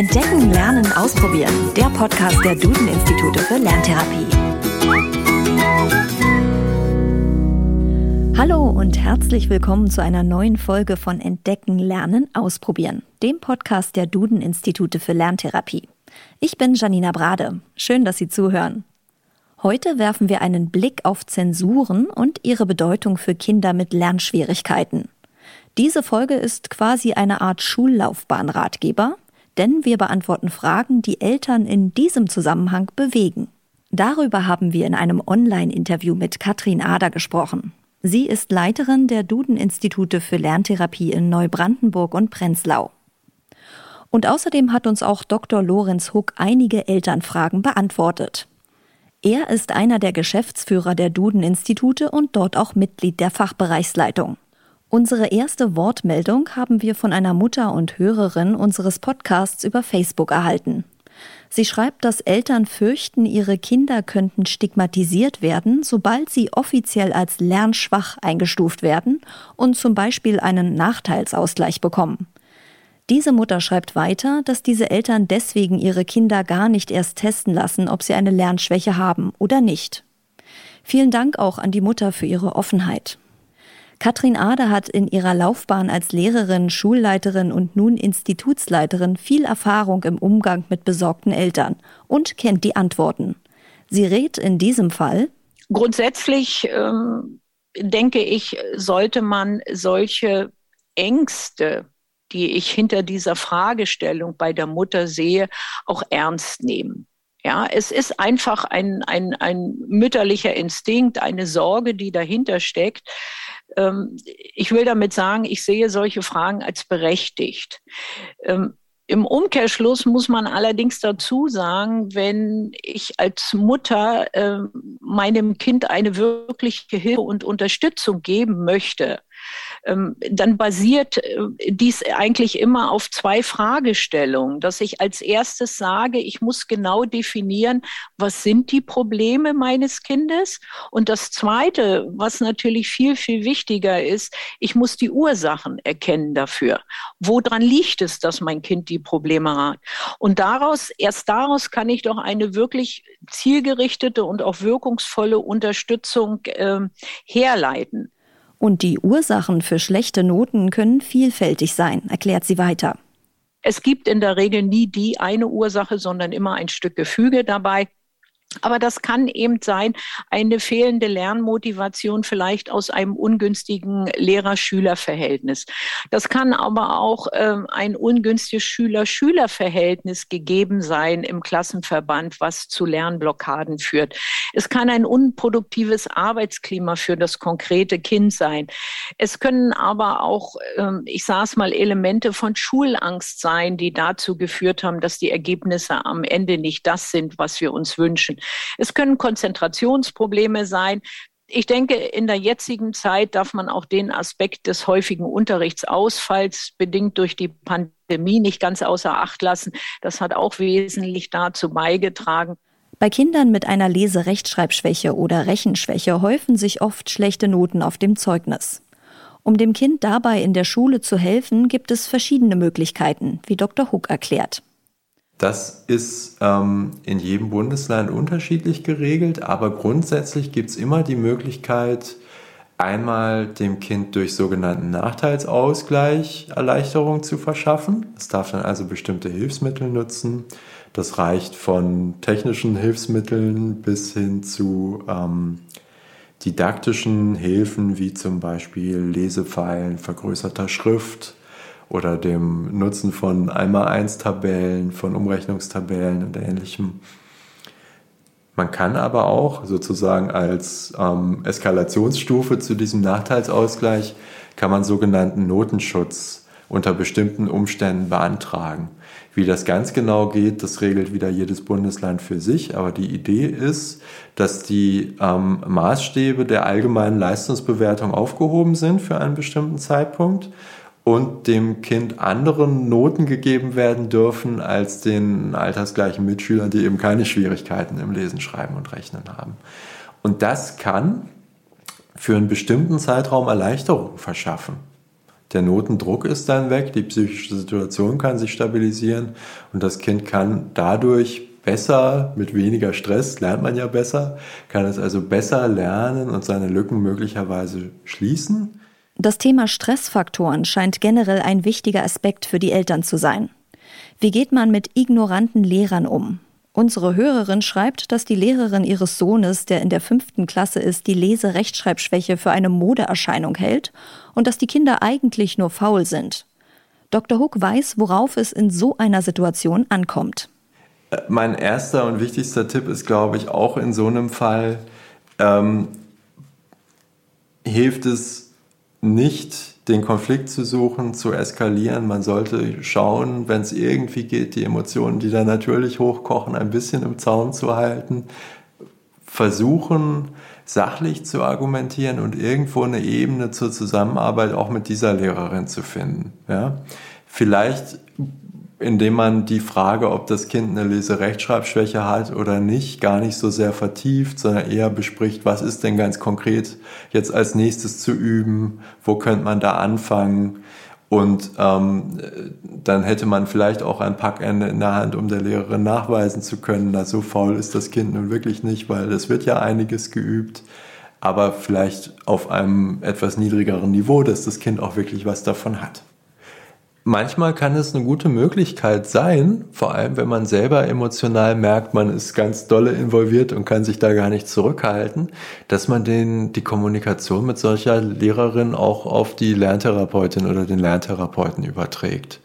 Entdecken, Lernen, Ausprobieren. Der Podcast der Duden-Institute für Lerntherapie. Hallo und herzlich willkommen zu einer neuen Folge von Entdecken, Lernen, Ausprobieren, dem Podcast der Duden-Institute für Lerntherapie. Ich bin Janina Brade. Schön, dass Sie zuhören. Heute werfen wir einen Blick auf Zensuren und ihre Bedeutung für Kinder mit Lernschwierigkeiten. Diese Folge ist quasi eine Art Schullaufbahnratgeber, denn wir beantworten Fragen, die Eltern in diesem Zusammenhang bewegen. Darüber haben wir in einem Online-Interview mit Katrin Ader gesprochen. Sie ist Leiterin der Duden-Institute für Lerntherapie in Neubrandenburg und Prenzlau. Und außerdem hat uns auch Dr. Lorenz Huck einige Elternfragen beantwortet. Er ist einer der Geschäftsführer der Duden-Institute und dort auch Mitglied der Fachbereichsleitung. Unsere erste Wortmeldung haben wir von einer Mutter und Hörerin unseres Podcasts über Facebook erhalten. Sie schreibt, dass Eltern fürchten, ihre Kinder könnten stigmatisiert werden, sobald sie offiziell als lernschwach eingestuft werden und zum Beispiel einen Nachteilsausgleich bekommen. Diese Mutter schreibt weiter, dass diese Eltern deswegen ihre Kinder gar nicht erst testen lassen, ob sie eine Lernschwäche haben oder nicht. Vielen Dank auch an die Mutter für ihre Offenheit. Katrin Ader hat in ihrer Laufbahn als Lehrerin, Schulleiterin und nun Institutsleiterin viel Erfahrung im Umgang mit besorgten Eltern und kennt die Antworten. Sie rät in diesem Fall Grundsätzlich ähm, denke ich, sollte man solche Ängste, die ich hinter dieser Fragestellung bei der Mutter sehe, auch ernst nehmen. Ja, es ist einfach ein, ein, ein mütterlicher Instinkt, eine Sorge, die dahinter steckt. Ähm, ich will damit sagen, ich sehe solche Fragen als berechtigt. Ähm, Im Umkehrschluss muss man allerdings dazu sagen, wenn ich als Mutter äh, meinem Kind eine wirkliche Hilfe und Unterstützung geben möchte, dann basiert äh, dies eigentlich immer auf zwei Fragestellungen, dass ich als erstes sage, ich muss genau definieren, was sind die Probleme meines Kindes? Und das Zweite, was natürlich viel, viel wichtiger ist, ich muss die Ursachen erkennen dafür. Woran liegt es, dass mein Kind die Probleme hat? Und daraus, erst daraus kann ich doch eine wirklich zielgerichtete und auch wirkungsvolle Unterstützung äh, herleiten. Und die Ursachen für schlechte Noten können vielfältig sein, erklärt sie weiter. Es gibt in der Regel nie die eine Ursache, sondern immer ein Stück Gefüge dabei. Aber das kann eben sein, eine fehlende Lernmotivation vielleicht aus einem ungünstigen Lehrer-Schüler-Verhältnis. Das kann aber auch äh, ein ungünstiges Schüler-Schüler-Verhältnis gegeben sein im Klassenverband, was zu Lernblockaden führt. Es kann ein unproduktives Arbeitsklima für das konkrete Kind sein. Es können aber auch, äh, ich sage es mal, Elemente von Schulangst sein, die dazu geführt haben, dass die Ergebnisse am Ende nicht das sind, was wir uns wünschen. Es können Konzentrationsprobleme sein. Ich denke, in der jetzigen Zeit darf man auch den Aspekt des häufigen Unterrichtsausfalls bedingt durch die Pandemie nicht ganz außer Acht lassen. Das hat auch wesentlich dazu beigetragen. Bei Kindern mit einer Leserechtschreibschwäche oder Rechenschwäche häufen sich oft schlechte Noten auf dem Zeugnis. Um dem Kind dabei in der Schule zu helfen, gibt es verschiedene Möglichkeiten, wie Dr. Huck erklärt. Das ist ähm, in jedem Bundesland unterschiedlich geregelt, aber grundsätzlich gibt es immer die Möglichkeit, einmal dem Kind durch sogenannten Nachteilsausgleich Erleichterung zu verschaffen. Es darf dann also bestimmte Hilfsmittel nutzen. Das reicht von technischen Hilfsmitteln bis hin zu ähm, didaktischen Hilfen wie zum Beispiel Lesepfeilen vergrößerter Schrift oder dem Nutzen von Einmal-Eins-Tabellen, von Umrechnungstabellen und ähnlichem. Man kann aber auch sozusagen als ähm, Eskalationsstufe zu diesem Nachteilsausgleich kann man sogenannten Notenschutz unter bestimmten Umständen beantragen. Wie das ganz genau geht, das regelt wieder jedes Bundesland für sich. Aber die Idee ist, dass die ähm, Maßstäbe der allgemeinen Leistungsbewertung aufgehoben sind für einen bestimmten Zeitpunkt und dem Kind andere Noten gegeben werden dürfen als den altersgleichen Mitschülern, die eben keine Schwierigkeiten im Lesen, Schreiben und Rechnen haben. Und das kann für einen bestimmten Zeitraum Erleichterung verschaffen. Der Notendruck ist dann weg, die psychische Situation kann sich stabilisieren und das Kind kann dadurch besser, mit weniger Stress lernt man ja besser, kann es also besser lernen und seine Lücken möglicherweise schließen. Das Thema Stressfaktoren scheint generell ein wichtiger Aspekt für die Eltern zu sein. Wie geht man mit ignoranten Lehrern um? Unsere Hörerin schreibt, dass die Lehrerin ihres Sohnes, der in der fünften Klasse ist, die Lese-Rechtschreibschwäche für eine Modeerscheinung hält und dass die Kinder eigentlich nur faul sind. Dr. Hook weiß, worauf es in so einer Situation ankommt. Mein erster und wichtigster Tipp ist, glaube ich, auch in so einem Fall, ähm, hilft es nicht, den Konflikt zu suchen, zu eskalieren. Man sollte schauen, wenn es irgendwie geht, die Emotionen, die da natürlich hochkochen, ein bisschen im Zaum zu halten. Versuchen, sachlich zu argumentieren und irgendwo eine Ebene zur Zusammenarbeit auch mit dieser Lehrerin zu finden. Ja? Vielleicht indem man die Frage, ob das Kind eine Leserechtschreibschwäche hat oder nicht, gar nicht so sehr vertieft, sondern eher bespricht, was ist denn ganz konkret jetzt als nächstes zu üben, wo könnte man da anfangen. Und ähm, dann hätte man vielleicht auch ein Packende in der Hand, um der Lehrerin nachweisen zu können, dass so faul ist das Kind nun wirklich nicht, weil es wird ja einiges geübt, aber vielleicht auf einem etwas niedrigeren Niveau, dass das Kind auch wirklich was davon hat manchmal kann es eine gute Möglichkeit sein, vor allem wenn man selber emotional merkt, man ist ganz dolle involviert und kann sich da gar nicht zurückhalten, dass man den, die Kommunikation mit solcher Lehrerin auch auf die Lerntherapeutin oder den Lerntherapeuten überträgt.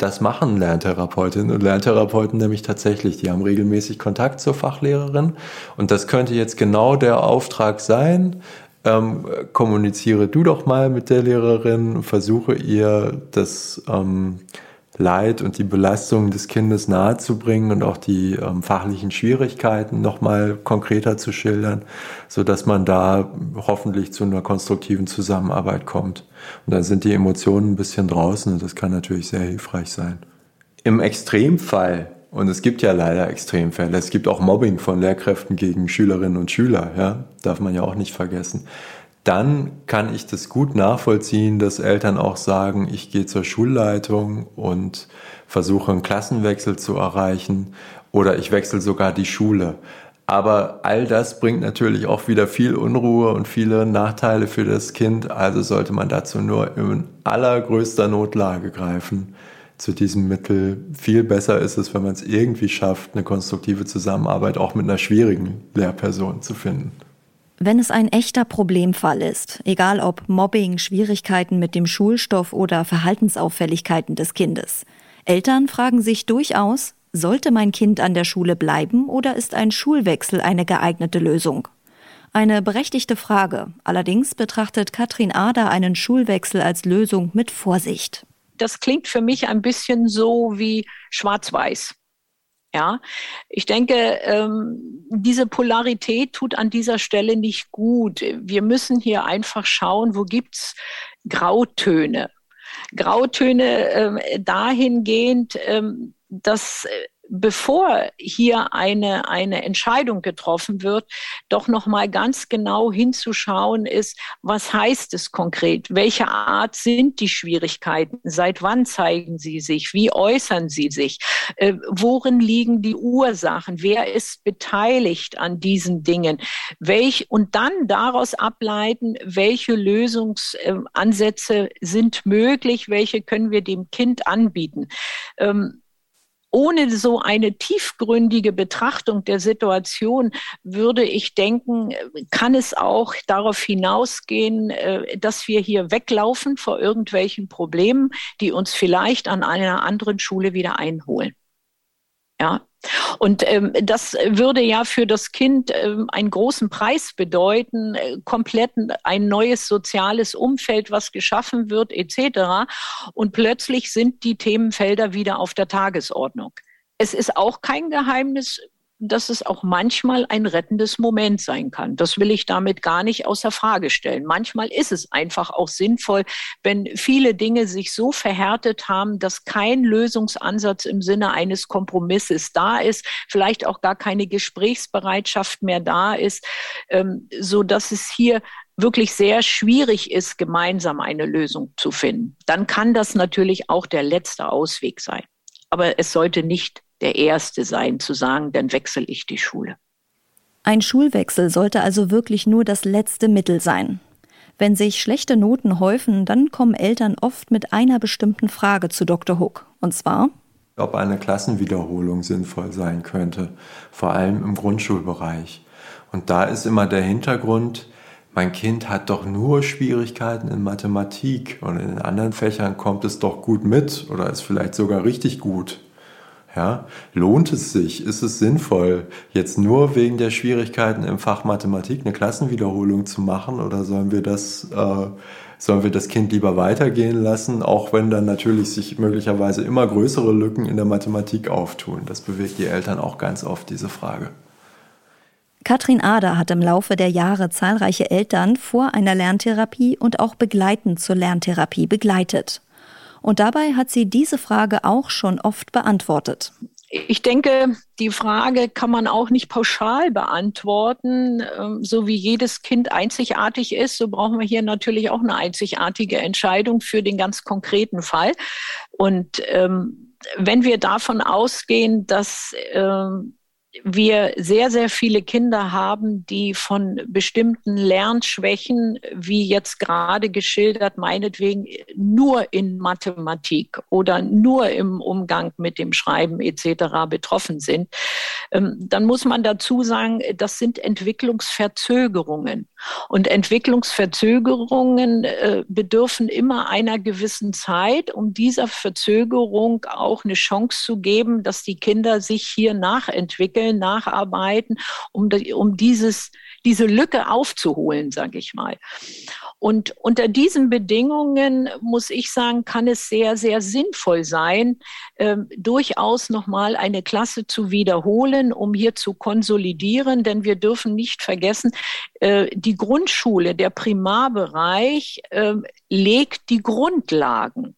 Das machen Lerntherapeutinnen und Lerntherapeuten nämlich tatsächlich. Die haben regelmäßig Kontakt zur Fachlehrerin und das könnte jetzt genau der Auftrag sein, ähm, kommuniziere du doch mal mit der Lehrerin, versuche ihr das ähm, Leid und die Belastung des Kindes nahezubringen und auch die ähm, fachlichen Schwierigkeiten nochmal konkreter zu schildern, so dass man da hoffentlich zu einer konstruktiven Zusammenarbeit kommt. Und dann sind die Emotionen ein bisschen draußen und das kann natürlich sehr hilfreich sein. Im Extremfall und es gibt ja leider Extremfälle. Es gibt auch Mobbing von Lehrkräften gegen Schülerinnen und Schüler, ja, darf man ja auch nicht vergessen. Dann kann ich das gut nachvollziehen, dass Eltern auch sagen, ich gehe zur Schulleitung und versuche einen Klassenwechsel zu erreichen oder ich wechsle sogar die Schule. Aber all das bringt natürlich auch wieder viel Unruhe und viele Nachteile für das Kind. Also sollte man dazu nur in allergrößter Notlage greifen zu diesem Mittel. Viel besser ist es, wenn man es irgendwie schafft, eine konstruktive Zusammenarbeit auch mit einer schwierigen Lehrperson zu finden. Wenn es ein echter Problemfall ist, egal ob Mobbing, Schwierigkeiten mit dem Schulstoff oder Verhaltensauffälligkeiten des Kindes, Eltern fragen sich durchaus, sollte mein Kind an der Schule bleiben oder ist ein Schulwechsel eine geeignete Lösung? Eine berechtigte Frage. Allerdings betrachtet Katrin Ader einen Schulwechsel als Lösung mit Vorsicht das klingt für mich ein bisschen so wie schwarz-weiß. Ja, ich denke, ähm, diese Polarität tut an dieser Stelle nicht gut. Wir müssen hier einfach schauen, wo gibt's Grautöne. Grautöne äh, dahingehend, ähm, dass äh, bevor hier eine, eine Entscheidung getroffen wird, doch nochmal ganz genau hinzuschauen ist, was heißt es konkret? Welche Art sind die Schwierigkeiten? Seit wann zeigen sie sich? Wie äußern sie sich? Äh, worin liegen die Ursachen? Wer ist beteiligt an diesen Dingen? Welch, und dann daraus ableiten, welche Lösungsansätze sind möglich? Welche können wir dem Kind anbieten? Ähm, ohne so eine tiefgründige Betrachtung der Situation würde ich denken, kann es auch darauf hinausgehen, äh, dass wir hier weglaufen vor irgendwelchen Problemen, die uns vielleicht an einer anderen Schule wieder einholen. Ja, und ähm, das würde ja für das Kind ähm, einen großen Preis bedeuten, äh, komplett ein neues soziales Umfeld, was geschaffen wird, etc. Und plötzlich sind die Themenfelder wieder auf der Tagesordnung. Es ist auch kein Geheimnis, dass es auch manchmal ein rettendes Moment sein kann. Das will ich damit gar nicht außer Frage stellen. Manchmal ist es einfach auch sinnvoll, wenn viele Dinge sich so verhärtet haben, dass kein Lösungsansatz im Sinne eines Kompromisses da ist, vielleicht auch gar keine Gesprächsbereitschaft mehr da ist, ähm, so dass es hier wirklich sehr schwierig ist, gemeinsam eine Lösung zu finden, dann kann das natürlich auch der letzte Ausweg sein. Aber es sollte nicht der erste sein, zu sagen, dann wechsle ich die Schule. Ein Schulwechsel sollte also wirklich nur das letzte Mittel sein. Wenn sich schlechte Noten häufen, dann kommen Eltern oft mit einer bestimmten Frage zu Dr. Hook. Und zwar, ob eine Klassenwiederholung sinnvoll sein könnte, vor allem im Grundschulbereich. Und da ist immer der Hintergrund, mein Kind hat doch nur Schwierigkeiten in Mathematik und in den anderen Fächern kommt es doch gut mit oder ist vielleicht sogar richtig gut. Ja, lohnt es sich? Ist es sinnvoll, jetzt nur wegen der Schwierigkeiten im Fach Mathematik eine Klassenwiederholung zu machen oder sollen wir das, äh, sollen wir das Kind lieber weitergehen lassen, auch wenn dann natürlich sich möglicherweise immer größere Lücken in der Mathematik auftun? Das bewegt die Eltern auch ganz oft, diese Frage. Katrin Ader hat im Laufe der Jahre zahlreiche Eltern vor einer Lerntherapie und auch begleitend zur Lerntherapie begleitet. Und dabei hat sie diese Frage auch schon oft beantwortet. Ich denke, die Frage kann man auch nicht pauschal beantworten. Ähm, so wie jedes Kind einzigartig ist, so brauchen wir hier natürlich auch eine einzigartige Entscheidung für den ganz konkreten Fall. Und ähm, wenn wir davon ausgehen, dass ähm, wir sehr, sehr viele Kinder haben, die von bestimmten Lernschwächen, wie jetzt gerade geschildert, meinetwegen nur in Mathematik oder nur im Umgang mit dem Schreiben etc. betroffen sind, ähm, dann muss man dazu sagen, das sind Entwicklungsverzögerungen. Und Entwicklungsverzögerungen äh, bedürfen immer einer gewissen Zeit, um dieser Verzögerung auch eine Chance zu geben, dass die Kinder sich hier nachentwickeln, nacharbeiten, um, um dieses, diese Lücke aufzuholen, sage ich mal. Und unter diesen Bedingungen muss ich sagen, kann es sehr, sehr sinnvoll sein, äh, durchaus nochmal eine Klasse zu wiederholen, um hier zu konsolidieren. Denn wir dürfen nicht vergessen, äh, die Grundschule, der Primarbereich äh, legt die Grundlagen.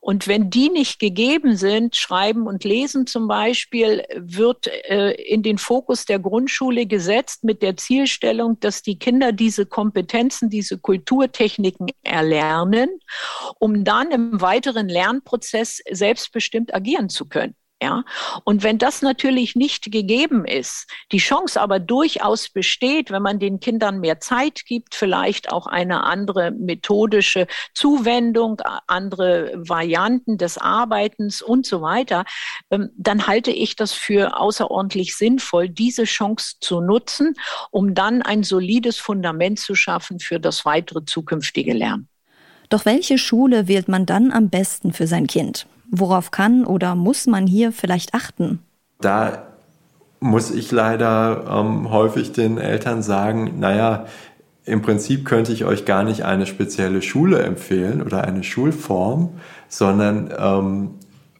Und wenn die nicht gegeben sind, Schreiben und Lesen zum Beispiel, wird äh, in den Fokus der Grundschule gesetzt mit der Zielstellung, dass die Kinder diese Kompetenzen, diese Kulturtechniken erlernen, um dann im weiteren Lernprozess selbstbestimmt agieren zu können. Ja, und wenn das natürlich nicht gegeben ist, die Chance aber durchaus besteht, wenn man den Kindern mehr Zeit gibt, vielleicht auch eine andere methodische Zuwendung, andere Varianten des Arbeitens und so weiter, ähm, dann halte ich das für außerordentlich sinnvoll, diese Chance zu nutzen, um dann ein solides Fundament zu schaffen für das weitere zukünftige Lernen. Doch welche Schule wählt man dann am besten für sein Kind? Worauf kann oder muss man hier vielleicht achten? Da muss ich leider ähm, häufig den Eltern sagen, naja, im Prinzip könnte ich euch gar nicht eine spezielle Schule empfehlen oder eine Schulform, sondern ähm,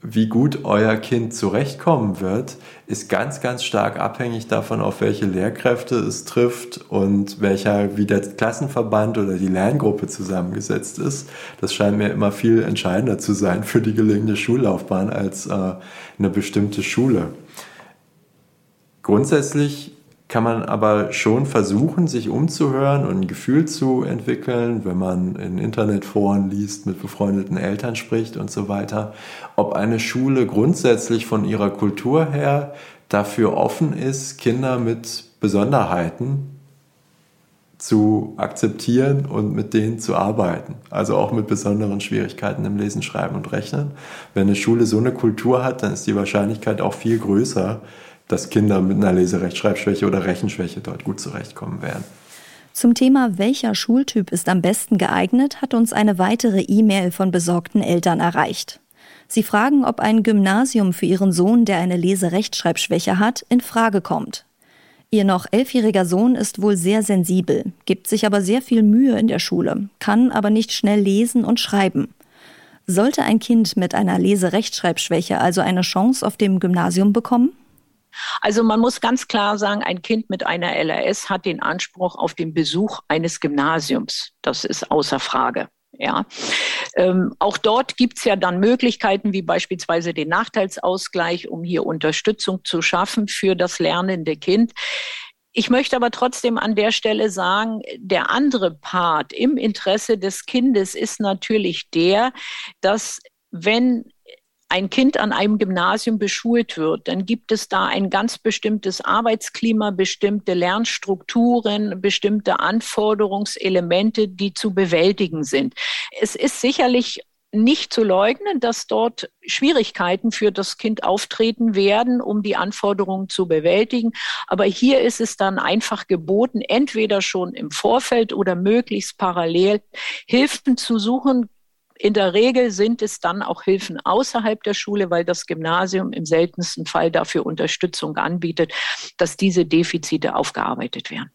wie gut euer Kind zurechtkommen wird, ist ganz, ganz stark abhängig davon, auf welche Lehrkräfte es trifft und welcher, wie der Klassenverband oder die Lerngruppe zusammengesetzt ist. Das scheint mir immer viel entscheidender zu sein für die gelingende Schullaufbahn als äh, eine bestimmte Schule. Grundsätzlich kann man aber schon versuchen, sich umzuhören und ein Gefühl zu entwickeln, wenn man in Internetforen liest, mit befreundeten Eltern spricht und so weiter, ob eine Schule grundsätzlich von ihrer Kultur her dafür offen ist, Kinder mit Besonderheiten zu akzeptieren und mit denen zu arbeiten. Also auch mit besonderen Schwierigkeiten im Lesen, Schreiben und Rechnen. Wenn eine Schule so eine Kultur hat, dann ist die Wahrscheinlichkeit auch viel größer, dass Kinder mit einer Leserechtschreibschwäche oder Rechenschwäche dort gut zurechtkommen werden. Zum Thema welcher Schultyp ist am besten geeignet, hat uns eine weitere E-Mail von besorgten Eltern erreicht. Sie fragen, ob ein Gymnasium für ihren Sohn, der eine Leserechtschreibschwäche hat, in Frage kommt. Ihr noch elfjähriger Sohn ist wohl sehr sensibel, gibt sich aber sehr viel Mühe in der Schule, kann aber nicht schnell lesen und schreiben. Sollte ein Kind mit einer Leserechtschreibschwäche also eine Chance auf dem Gymnasium bekommen? Also man muss ganz klar sagen, ein Kind mit einer LRS hat den Anspruch auf den Besuch eines Gymnasiums. Das ist außer Frage. Ja, ähm, auch dort gibt es ja dann Möglichkeiten wie beispielsweise den Nachteilsausgleich, um hier Unterstützung zu schaffen für das lernende Kind. Ich möchte aber trotzdem an der Stelle sagen, der andere Part im Interesse des Kindes ist natürlich der, dass wenn ein Kind an einem Gymnasium beschult wird, dann gibt es da ein ganz bestimmtes Arbeitsklima, bestimmte Lernstrukturen, bestimmte Anforderungselemente, die zu bewältigen sind. Es ist sicherlich nicht zu leugnen, dass dort Schwierigkeiten für das Kind auftreten werden, um die Anforderungen zu bewältigen. Aber hier ist es dann einfach geboten, entweder schon im Vorfeld oder möglichst parallel Hilfen zu suchen. In der Regel sind es dann auch Hilfen außerhalb der Schule, weil das Gymnasium im seltensten Fall dafür Unterstützung anbietet, dass diese Defizite aufgearbeitet werden.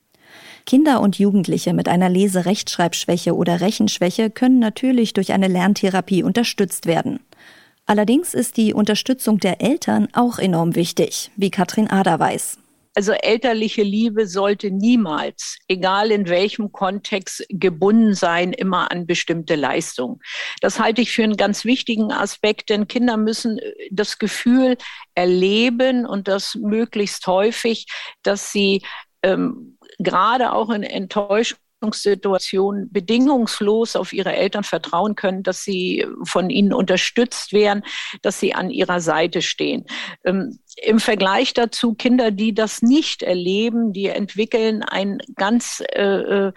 Kinder und Jugendliche mit einer Lese-Rechtschreibschwäche oder Rechenschwäche können natürlich durch eine Lerntherapie unterstützt werden. Allerdings ist die Unterstützung der Eltern auch enorm wichtig, wie Katrin Ader weiß. Also elterliche Liebe sollte niemals, egal in welchem Kontext, gebunden sein, immer an bestimmte Leistungen. Das halte ich für einen ganz wichtigen Aspekt, denn Kinder müssen das Gefühl erleben und das möglichst häufig, dass sie ähm, gerade auch in Enttäuschungssituationen bedingungslos auf ihre Eltern vertrauen können, dass sie von ihnen unterstützt werden, dass sie an ihrer Seite stehen. Ähm, Im Vergleich dazu Kinder, die das nicht erleben, die entwickeln ein ganz äh, äh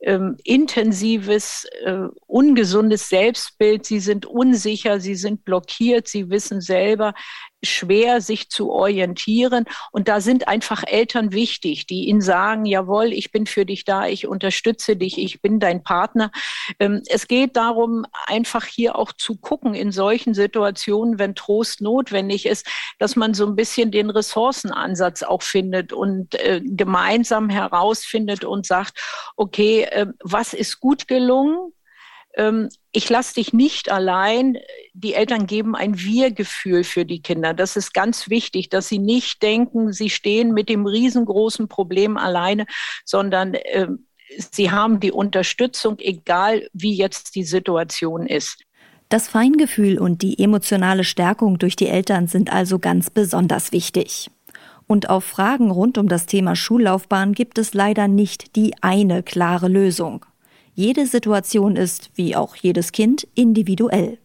ähm, intensives, äh, ungesundes Selbstbild. Sie sind unsicher, sie sind blockiert, sie wissen selber, schwer, sich zu orientieren. Und da sind einfach Eltern wichtig, die ihnen sagen, jawohl, ich bin für dich da, ich unterstütze dich, ich bin dein Partner. Ähm, es geht darum, einfach hier auch zu gucken in solchen Situationen, wenn Trost notwendig ist, dass man so ein bisschen den Ressourcenansatz auch findet und äh, gemeinsam herausfindet und sagt, okay, äh, was ist gut gelungen? Ähm, ich lasse dich nicht allein. Die Eltern geben ein Wir-Gefühl für die Kinder. Das ist ganz wichtig, dass sie nicht denken, sie stehen mit dem riesengroßen Problem alleine, sondern äh, sie haben die Unterstützung, egal wie jetzt die Situation ist. Das Feingefühl und die emotionale Stärkung durch die Eltern sind also ganz besonders wichtig. Und auf Fragen rund um das Thema Schullaufbahn gibt es leider nicht die eine klare Lösung. Jede Situation ist, wie auch jedes Kind, individuell.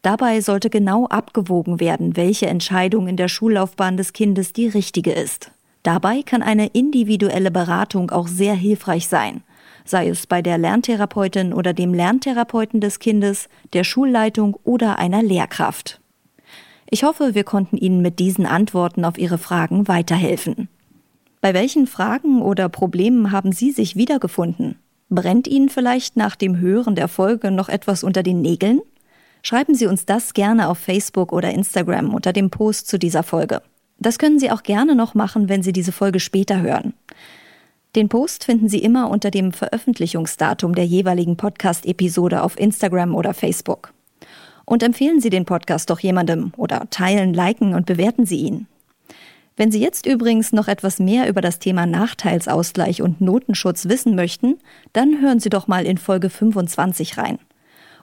Dabei sollte genau abgewogen werden, welche Entscheidung in der Schullaufbahn des Kindes die richtige ist. Dabei kann eine individuelle Beratung auch sehr hilfreich sein, sei es bei der Lerntherapeutin oder dem Lerntherapeuten des Kindes, der Schulleitung oder einer Lehrkraft. Ich hoffe, wir konnten Ihnen mit diesen Antworten auf Ihre Fragen weiterhelfen. Bei welchen Fragen oder Problemen haben Sie sich wiedergefunden? Brennt Ihnen vielleicht nach dem Hören der Folge noch etwas unter den Nägeln? Schreiben Sie uns das gerne auf Facebook oder Instagram unter dem Post zu dieser Folge. Das können Sie auch gerne noch machen, wenn Sie diese Folge später hören. Den Post finden Sie immer unter dem Veröffentlichungsdatum der jeweiligen Podcast-Episode auf Instagram oder Facebook. Und empfehlen Sie den Podcast doch jemandem oder teilen, liken und bewerten Sie ihn. Wenn Sie jetzt übrigens noch etwas mehr über das Thema Nachteilsausgleich und Notenschutz wissen möchten, dann hören Sie doch mal in Folge 25 rein.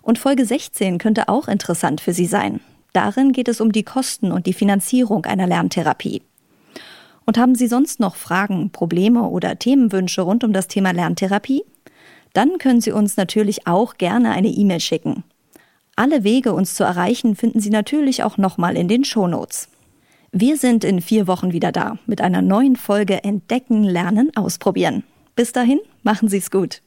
Und Folge 16 könnte auch interessant für Sie sein. Darin geht es um die Kosten und die Finanzierung einer Lerntherapie. Und haben Sie sonst noch Fragen, Probleme oder Themenwünsche rund um das Thema Lerntherapie? Dann können Sie uns natürlich auch gerne eine E-Mail schicken. Alle Wege, uns zu erreichen, finden Sie natürlich auch nochmal in den Shownotes. Wir sind in vier Wochen wieder da mit einer neuen Folge Entdecken, Lernen, Ausprobieren. Bis dahin, machen Sie es gut.